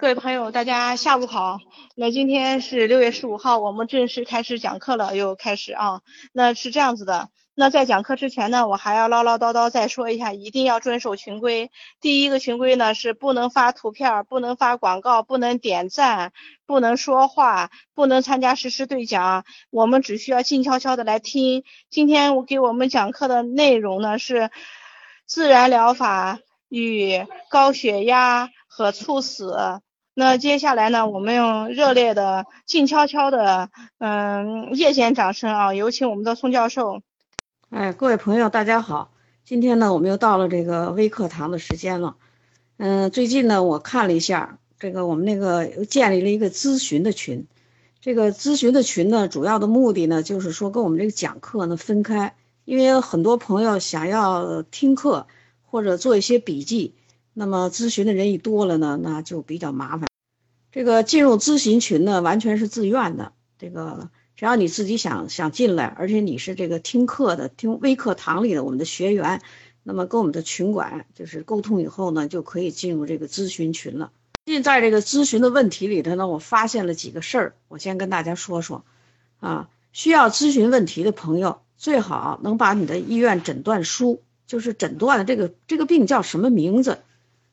各位朋友，大家下午好。那今天是六月十五号，我们正式开始讲课了，又开始啊。那是这样子的，那在讲课之前呢，我还要唠唠叨叨再说一下，一定要遵守群规。第一个群规呢是不能发图片，不能发广告，不能点赞，不能说话，不能参加实时对讲。我们只需要静悄悄的来听。今天我给我们讲课的内容呢是自然疗法与高血压和猝死。那接下来呢，我们用热烈的、静悄悄的，嗯，夜间掌声啊，有请我们的宋教授。哎，各位朋友，大家好，今天呢，我们又到了这个微课堂的时间了。嗯，最近呢，我看了一下，这个我们那个又建立了一个咨询的群。这个咨询的群呢，主要的目的呢，就是说跟我们这个讲课呢分开，因为很多朋友想要听课或者做一些笔记，那么咨询的人一多了呢，那就比较麻烦。这个进入咨询群呢，完全是自愿的。这个只要你自己想想进来，而且你是这个听课的，听微课堂里的我们的学员，那么跟我们的群管就是沟通以后呢，就可以进入这个咨询群了。最近在这个咨询的问题里头呢，我发现了几个事儿，我先跟大家说说。啊，需要咨询问题的朋友，最好能把你的医院诊断书，就是诊断的这个这个病叫什么名字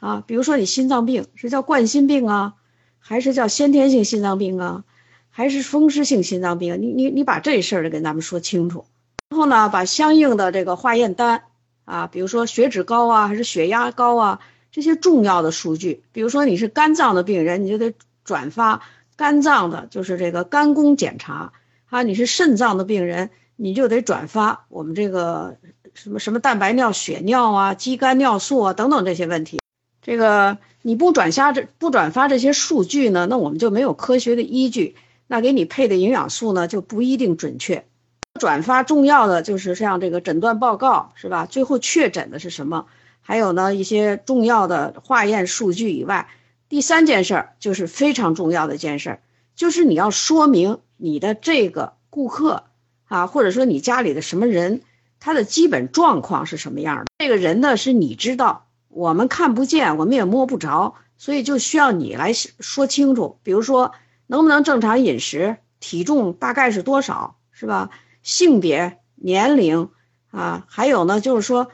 啊？比如说你心脏病是叫冠心病啊？还是叫先天性心脏病啊，还是风湿性心脏病？你你你把这事儿跟咱们说清楚，然后呢，把相应的这个化验单啊，比如说血脂高啊，还是血压高啊，这些重要的数据，比如说你是肝脏的病人，你就得转发肝脏的，就是这个肝功检查啊；你是肾脏的病人，你就得转发我们这个什么什么蛋白尿、血尿啊、肌酐尿素啊等等这些问题。这个你不转下这不转发这些数据呢，那我们就没有科学的依据，那给你配的营养素呢就不一定准确。转发重要的就是像这个诊断报告是吧？最后确诊的是什么？还有呢一些重要的化验数据以外，第三件事儿就是非常重要的一件事儿，就是你要说明你的这个顾客啊，或者说你家里的什么人，他的基本状况是什么样的？这个人呢是你知道。我们看不见，我们也摸不着，所以就需要你来说清楚。比如说，能不能正常饮食，体重大概是多少，是吧？性别、年龄啊，还有呢，就是说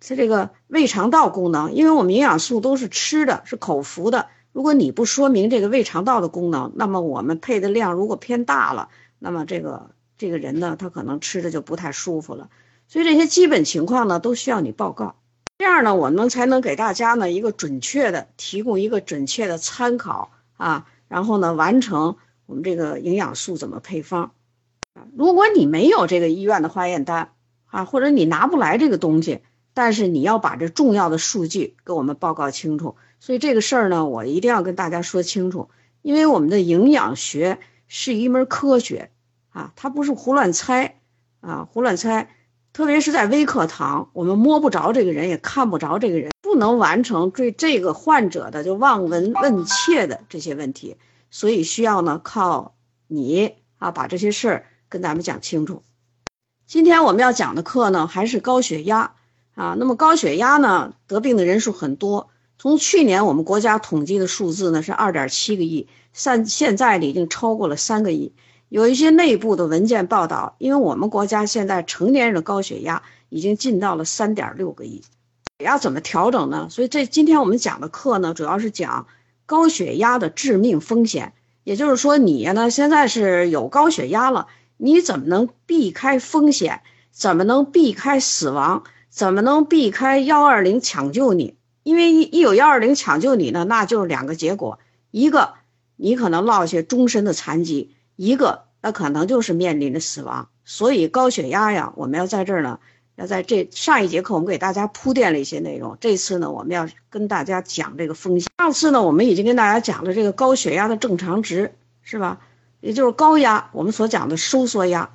他这个胃肠道功能，因为我们营养素都是吃的，是口服的。如果你不说明这个胃肠道的功能，那么我们配的量如果偏大了，那么这个这个人呢，他可能吃的就不太舒服了。所以这些基本情况呢，都需要你报告。这样呢，我们才能给大家呢一个准确的提供一个准确的参考啊，然后呢完成我们这个营养素怎么配方啊。如果你没有这个医院的化验单啊，或者你拿不来这个东西，但是你要把这重要的数据给我们报告清楚。所以这个事儿呢，我一定要跟大家说清楚，因为我们的营养学是一门科学啊，它不是胡乱猜啊，胡乱猜。特别是在微课堂，我们摸不着这个人，也看不着这个人，不能完成对这个患者的就望闻问切的这些问题，所以需要呢靠你啊把这些事儿跟咱们讲清楚。今天我们要讲的课呢还是高血压啊，那么高血压呢得病的人数很多，从去年我们国家统计的数字呢是二点七个亿，现现在已经超过了三个亿。有一些内部的文件报道，因为我们国家现在成年人的高血压已经进到了三点六个亿，血压怎么调整呢？所以这今天我们讲的课呢，主要是讲高血压的致命风险。也就是说，你呢现在是有高血压了，你怎么能避开风险？怎么能避开死亡？怎么能避开幺二零抢救你？因为一一有幺二零抢救你呢，那就是两个结果：一个你可能落下终身的残疾。一个，那可能就是面临着死亡，所以高血压呀，我们要在这儿呢，要在这上一节课我们给大家铺垫了一些内容，这次呢，我们要跟大家讲这个风险。上次呢，我们已经跟大家讲了这个高血压的正常值，是吧？也就是高压，我们所讲的收缩压，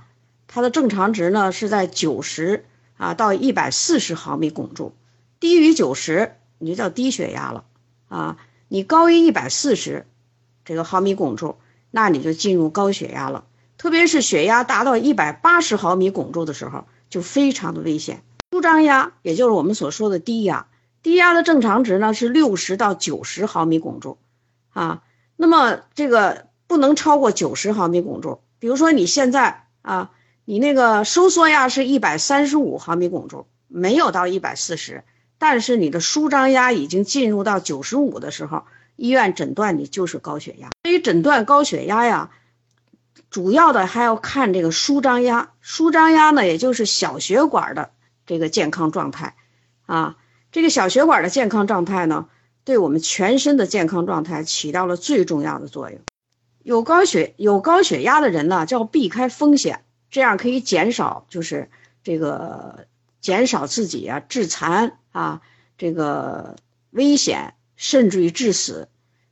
它的正常值呢是在九十啊到一百四十毫米汞柱，低于九十你就叫低血压了啊，你高于一百四十这个毫米汞柱。那你就进入高血压了，特别是血压达到一百八十毫米汞柱的时候，就非常的危险。舒张压，也就是我们所说的低压，低压的正常值呢是六十到九十毫米汞柱，啊。那么这个不能超过九十毫米汞柱。比如说你现在啊，你那个收缩压是一百三十五毫米汞柱，没有到一百四十，但是你的舒张压已经进入到九十五的时候，医院诊断你就是高血压。对于诊断高血压呀，主要的还要看这个舒张压。舒张压呢，也就是小血管的这个健康状态啊。这个小血管的健康状态呢，对我们全身的健康状态起到了最重要的作用。有高血有高血压的人呢，就要避开风险，这样可以减少就是这个减少自己啊致残啊这个危险，甚至于致死。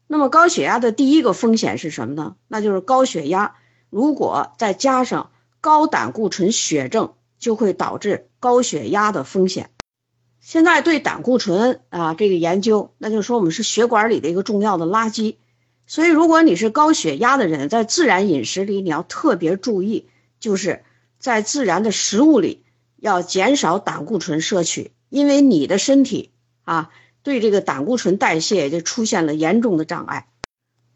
那么高血压的第一个风险是什么呢？那就是高血压，如果再加上高胆固醇血症，就会导致高血压的风险。现在对胆固醇啊这个研究，那就是说我们是血管里的一个重要的垃圾，所以如果你是高血压的人，在自然饮食里你要特别注意，就是在自然的食物里要减少胆固醇摄取，因为你的身体啊对这个胆固醇代谢就出现了严重的障碍。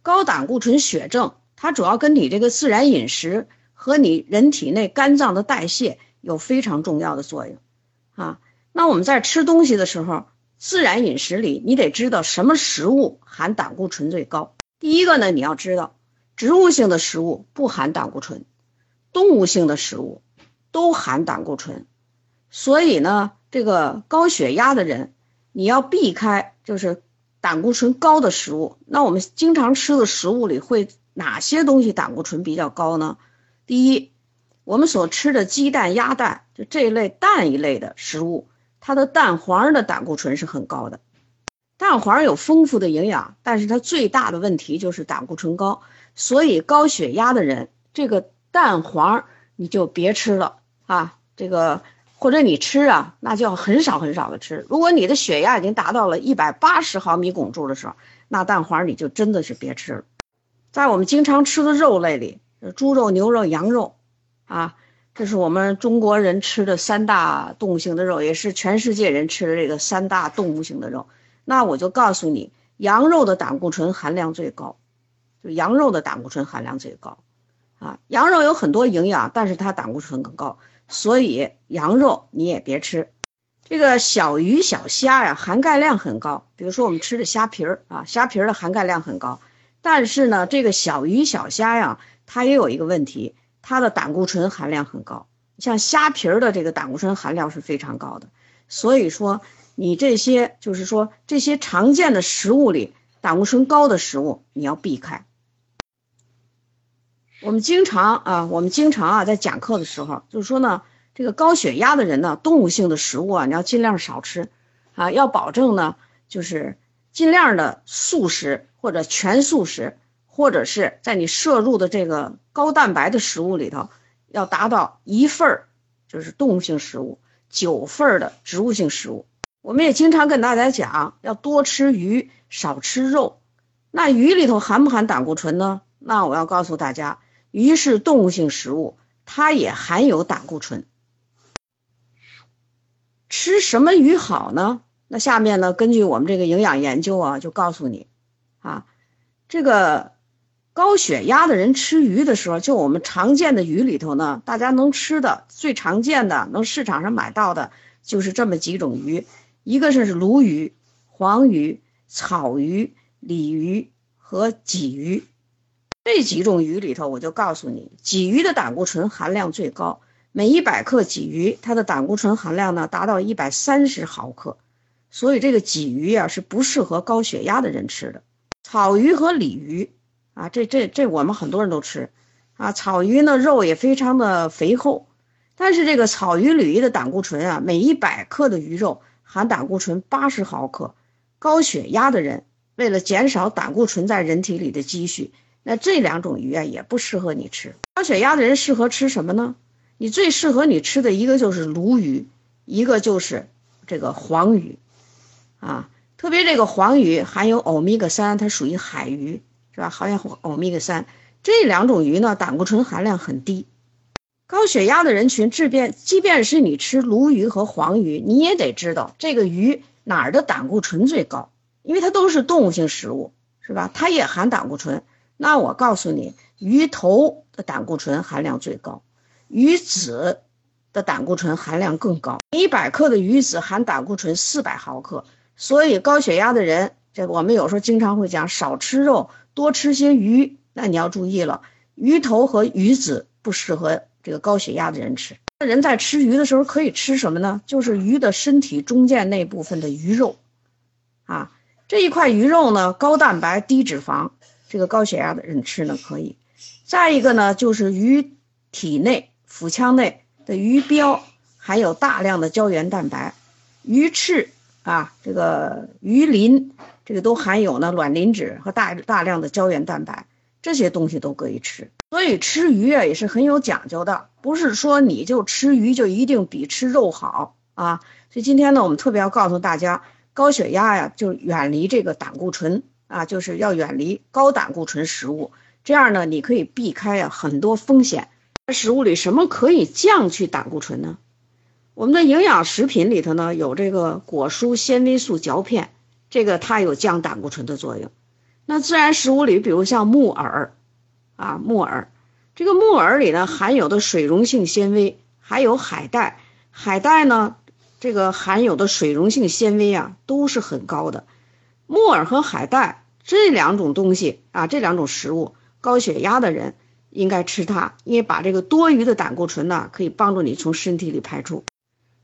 高胆固醇血症，它主要跟你这个自然饮食和你人体内肝脏的代谢有非常重要的作用啊。那我们在吃东西的时候，自然饮食里你得知道什么食物含胆固醇最高。第一个呢，你要知道，植物性的食物不含胆固醇，动物性的食物都含胆固醇。所以呢，这个高血压的人，你要避开就是胆固醇高的食物。那我们经常吃的食物里会哪些东西胆固醇比较高呢？第一，我们所吃的鸡蛋、鸭蛋，就这一类蛋一类的食物。它的蛋黄的胆固醇是很高的，蛋黄有丰富的营养，但是它最大的问题就是胆固醇高，所以高血压的人，这个蛋黄你就别吃了啊，这个或者你吃啊，那就要很少很少的吃。如果你的血压已经达到了一百八十毫米汞柱的时候，那蛋黄你就真的是别吃了。在我们经常吃的肉类里，猪肉、牛肉、羊肉，啊。这是我们中国人吃的三大动物性的肉，也是全世界人吃的这个三大动物性的肉。那我就告诉你，羊肉的胆固醇含量最高，就羊肉的胆固醇含量最高。啊，羊肉有很多营养，但是它胆固醇更高，所以羊肉你也别吃。这个小鱼小虾呀，含钙量很高，比如说我们吃的虾皮儿啊，虾皮儿的含钙量很高。但是呢，这个小鱼小虾呀，它也有一个问题。它的胆固醇含量很高，像虾皮儿的这个胆固醇含量是非常高的，所以说你这些就是说这些常见的食物里胆固醇高的食物你要避开。我们经常啊，我们经常啊在讲课的时候就是说呢，这个高血压的人呢，动物性的食物啊你要尽量少吃，啊要保证呢就是尽量的素食或者全素食。或者是在你摄入的这个高蛋白的食物里头，要达到一份儿就是动物性食物，九份儿的植物性食物。我们也经常跟大家讲，要多吃鱼，少吃肉。那鱼里头含不含胆固醇呢？那我要告诉大家，鱼是动物性食物，它也含有胆固醇。吃什么鱼好呢？那下面呢，根据我们这个营养研究啊，就告诉你，啊，这个。高血压的人吃鱼的时候，就我们常见的鱼里头呢，大家能吃的最常见的，能市场上买到的，就是这么几种鱼，一个是鲈鱼、黄鱼、草鱼、鲤鱼和鲫鱼。这几种鱼里头，我就告诉你，鲫鱼的胆固醇含量最高，每一百克鲫鱼，它的胆固醇含量呢达到一百三十毫克，所以这个鲫鱼啊是不适合高血压的人吃的。草鱼和鲤鱼。啊，这这这我们很多人都吃，啊，草鱼呢肉也非常的肥厚，但是这个草鱼、鲤鱼的胆固醇啊，每一百克的鱼肉含胆固醇八十毫克，高血压的人为了减少胆固醇在人体里的积蓄，那这两种鱼啊也不适合你吃。高血压的人适合吃什么呢？你最适合你吃的一个就是鲈鱼，一个就是这个黄鱼，啊，特别这个黄鱼含有欧米伽三，它属于海鱼。是吧？好像欧米伽三这两种鱼呢，胆固醇含量很低。高血压的人群，即便即便是你吃鲈鱼和黄鱼，你也得知道这个鱼哪儿的胆固醇最高，因为它都是动物性食物，是吧？它也含胆固醇。那我告诉你，鱼头的胆固醇含量最高，鱼子的胆固醇含量更高。一百克的鱼子含胆固醇四百毫克，所以高血压的人，这我们有时候经常会讲少吃肉，多吃些鱼。那你要注意了，鱼头和鱼子不适合这个高血压的人吃。那人在吃鱼的时候可以吃什么呢？就是鱼的身体中间那部分的鱼肉，啊，这一块鱼肉呢，高蛋白低脂肪。这个高血压的人吃呢可以，再一个呢就是鱼体内腹腔内的鱼膘含有大量的胶原蛋白，鱼翅啊这个鱼鳞这个都含有呢卵磷脂和大大量的胶原蛋白，这些东西都可以吃。所以吃鱼啊也是很有讲究的，不是说你就吃鱼就一定比吃肉好啊。所以今天呢我们特别要告诉大家，高血压呀就远离这个胆固醇。啊，就是要远离高胆固醇食物，这样呢，你可以避开啊很多风险。食物里什么可以降去胆固醇呢？我们的营养食品里头呢有这个果蔬纤维素嚼片，这个它有降胆固醇的作用。那自然食物里，比如像木耳，啊木耳，这个木耳里呢含有的水溶性纤维，还有海带，海带呢这个含有的水溶性纤维啊都是很高的。木耳和海带这两种东西啊，这两种食物，高血压的人应该吃它，因为把这个多余的胆固醇呢，可以帮助你从身体里排出。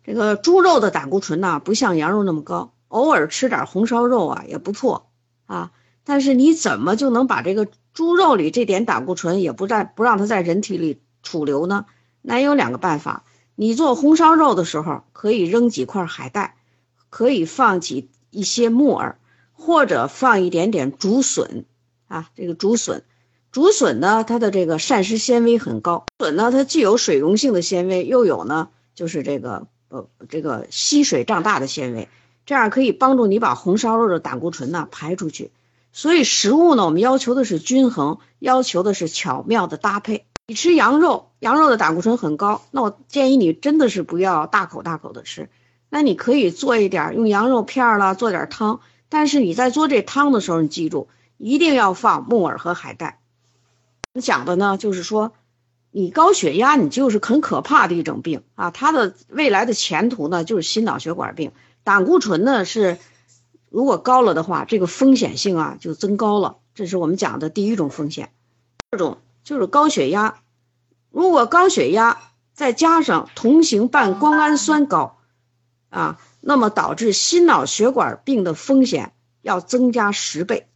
这个猪肉的胆固醇呢，不像羊肉那么高，偶尔吃点红烧肉啊也不错啊。但是你怎么就能把这个猪肉里这点胆固醇也不在不让它在人体里储留呢？那有两个办法，你做红烧肉的时候可以扔几块海带，可以放几一些木耳。或者放一点点竹笋，啊，这个竹笋，竹笋呢，它的这个膳食纤维很高。笋呢，它既有水溶性的纤维，又有呢，就是这个呃，这个吸水胀大的纤维，这样可以帮助你把红烧肉的胆固醇呢排出去。所以食物呢，我们要求的是均衡，要求的是巧妙的搭配。你吃羊肉，羊肉的胆固醇很高，那我建议你真的是不要大口大口的吃，那你可以做一点，用羊肉片儿了做点汤。但是你在做这汤的时候，你记住一定要放木耳和海带。讲的呢，就是说你高血压，你就是很可怕的一种病啊。它的未来的前途呢，就是心脑血管病。胆固醇呢是如果高了的话，这个风险性啊就增高了。这是我们讲的第一种风险。第二种就是高血压，如果高血压再加上同型半胱氨酸高，啊。那么导致心脑血管病的风险要增加十倍。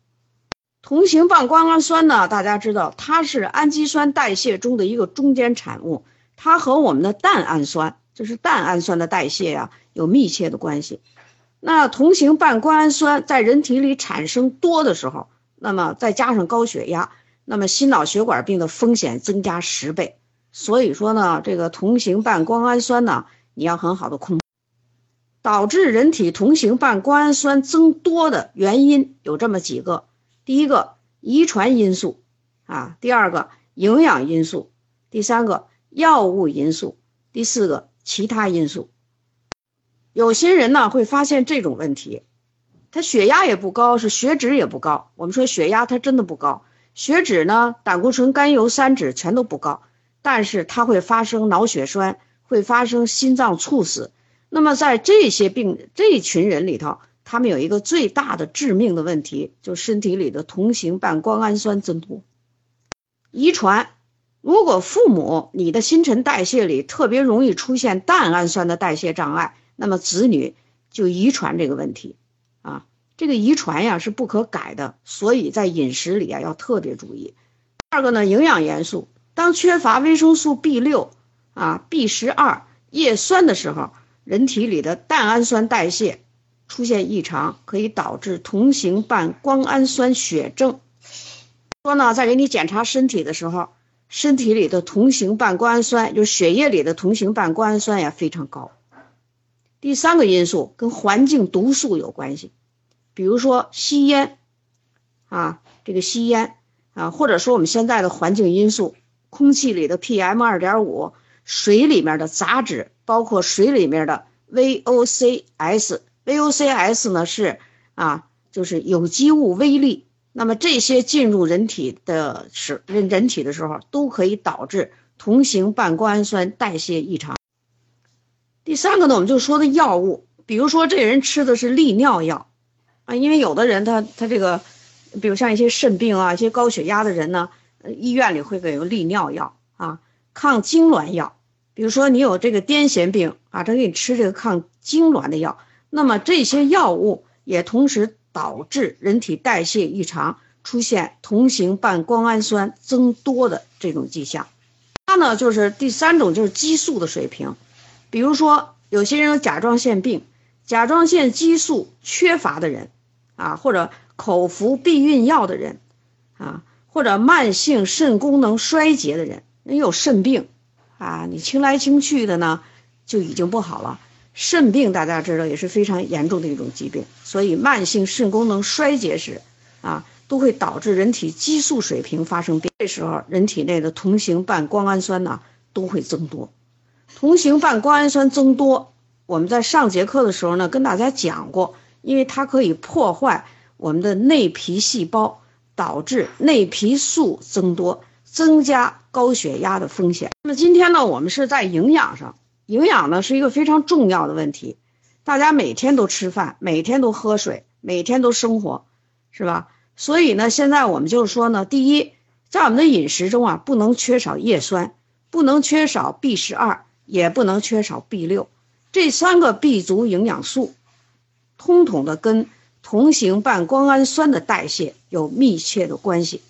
同型半胱氨酸呢，大家知道它是氨基酸代谢中的一个中间产物，它和我们的蛋氨酸，就是蛋氨酸的代谢呀，有密切的关系。那同型半胱氨酸在人体里产生多的时候，那么再加上高血压，那么心脑血管病的风险增加十倍。所以说呢，这个同型半胱氨酸呢，你要很好的控。导致人体同型半胱氨酸增多的原因有这么几个：第一个，遗传因素，啊；第二个，营养因素；第三个，药物因素；第四个，其他因素。有些人呢会发现这种问题，他血压也不高，是血脂也不高。我们说血压他真的不高，血脂呢，胆固醇、甘油三酯全都不高，但是他会发生脑血栓，会发生心脏猝死。那么在这些病这一群人里头，他们有一个最大的致命的问题，就身体里的同型半胱氨酸增多。遗传，如果父母你的新陈代谢里特别容易出现蛋氨酸的代谢障碍，那么子女就遗传这个问题啊。这个遗传呀是不可改的，所以在饮食里啊要特别注意。第二个呢，营养元素，当缺乏维生素 B 六啊、B 十二、叶酸的时候。人体里的蛋氨酸代谢出现异常，可以导致同型半胱氨酸血症。说呢，在给你检查身体的时候，身体里的同型半胱氨酸，就血液里的同型半胱氨酸呀非常高。第三个因素跟环境毒素有关系，比如说吸烟啊，这个吸烟啊，或者说我们现在的环境因素，空气里的 PM 二点五，水里面的杂质。包括水里面的 VOCs，VOCs 呢是啊，就是有机物微粒那么这些进入人体的时人人体的时候，都可以导致同型半胱氨酸代谢异常。第三个呢，我们就说的药物，比如说这人吃的是利尿药啊，因为有的人他他这个，比如像一些肾病啊、一些高血压的人呢，医院里会给有利尿药啊，抗痉挛药。比如说你有这个癫痫病啊，他给你吃这个抗痉挛的药，那么这些药物也同时导致人体代谢异常，出现同型半胱氨酸增多的这种迹象。它呢就是第三种就是激素的水平，比如说有些人有甲状腺病，甲状腺激素缺乏的人，啊或者口服避孕药的人，啊或者慢性肾功能衰竭的人，人有肾病。啊，你清来清去的呢，就已经不好了。肾病大家知道也是非常严重的一种疾病，所以慢性肾功能衰竭时，啊，都会导致人体激素水平发生变。这时候，人体内的同型半胱氨酸呢都会增多。同型半胱氨酸增多，我们在上节课的时候呢跟大家讲过，因为它可以破坏我们的内皮细胞，导致内皮素增多。增加高血压的风险。那么今天呢，我们是在营养上，营养呢是一个非常重要的问题。大家每天都吃饭，每天都喝水，每天都生活，是吧？所以呢，现在我们就是说呢，第一，在我们的饮食中啊，不能缺少叶酸，不能缺少 B 十二，也不能缺少 B 六，这三个 B 族营养素，通统的跟同型半胱氨酸的代谢有密切的关系。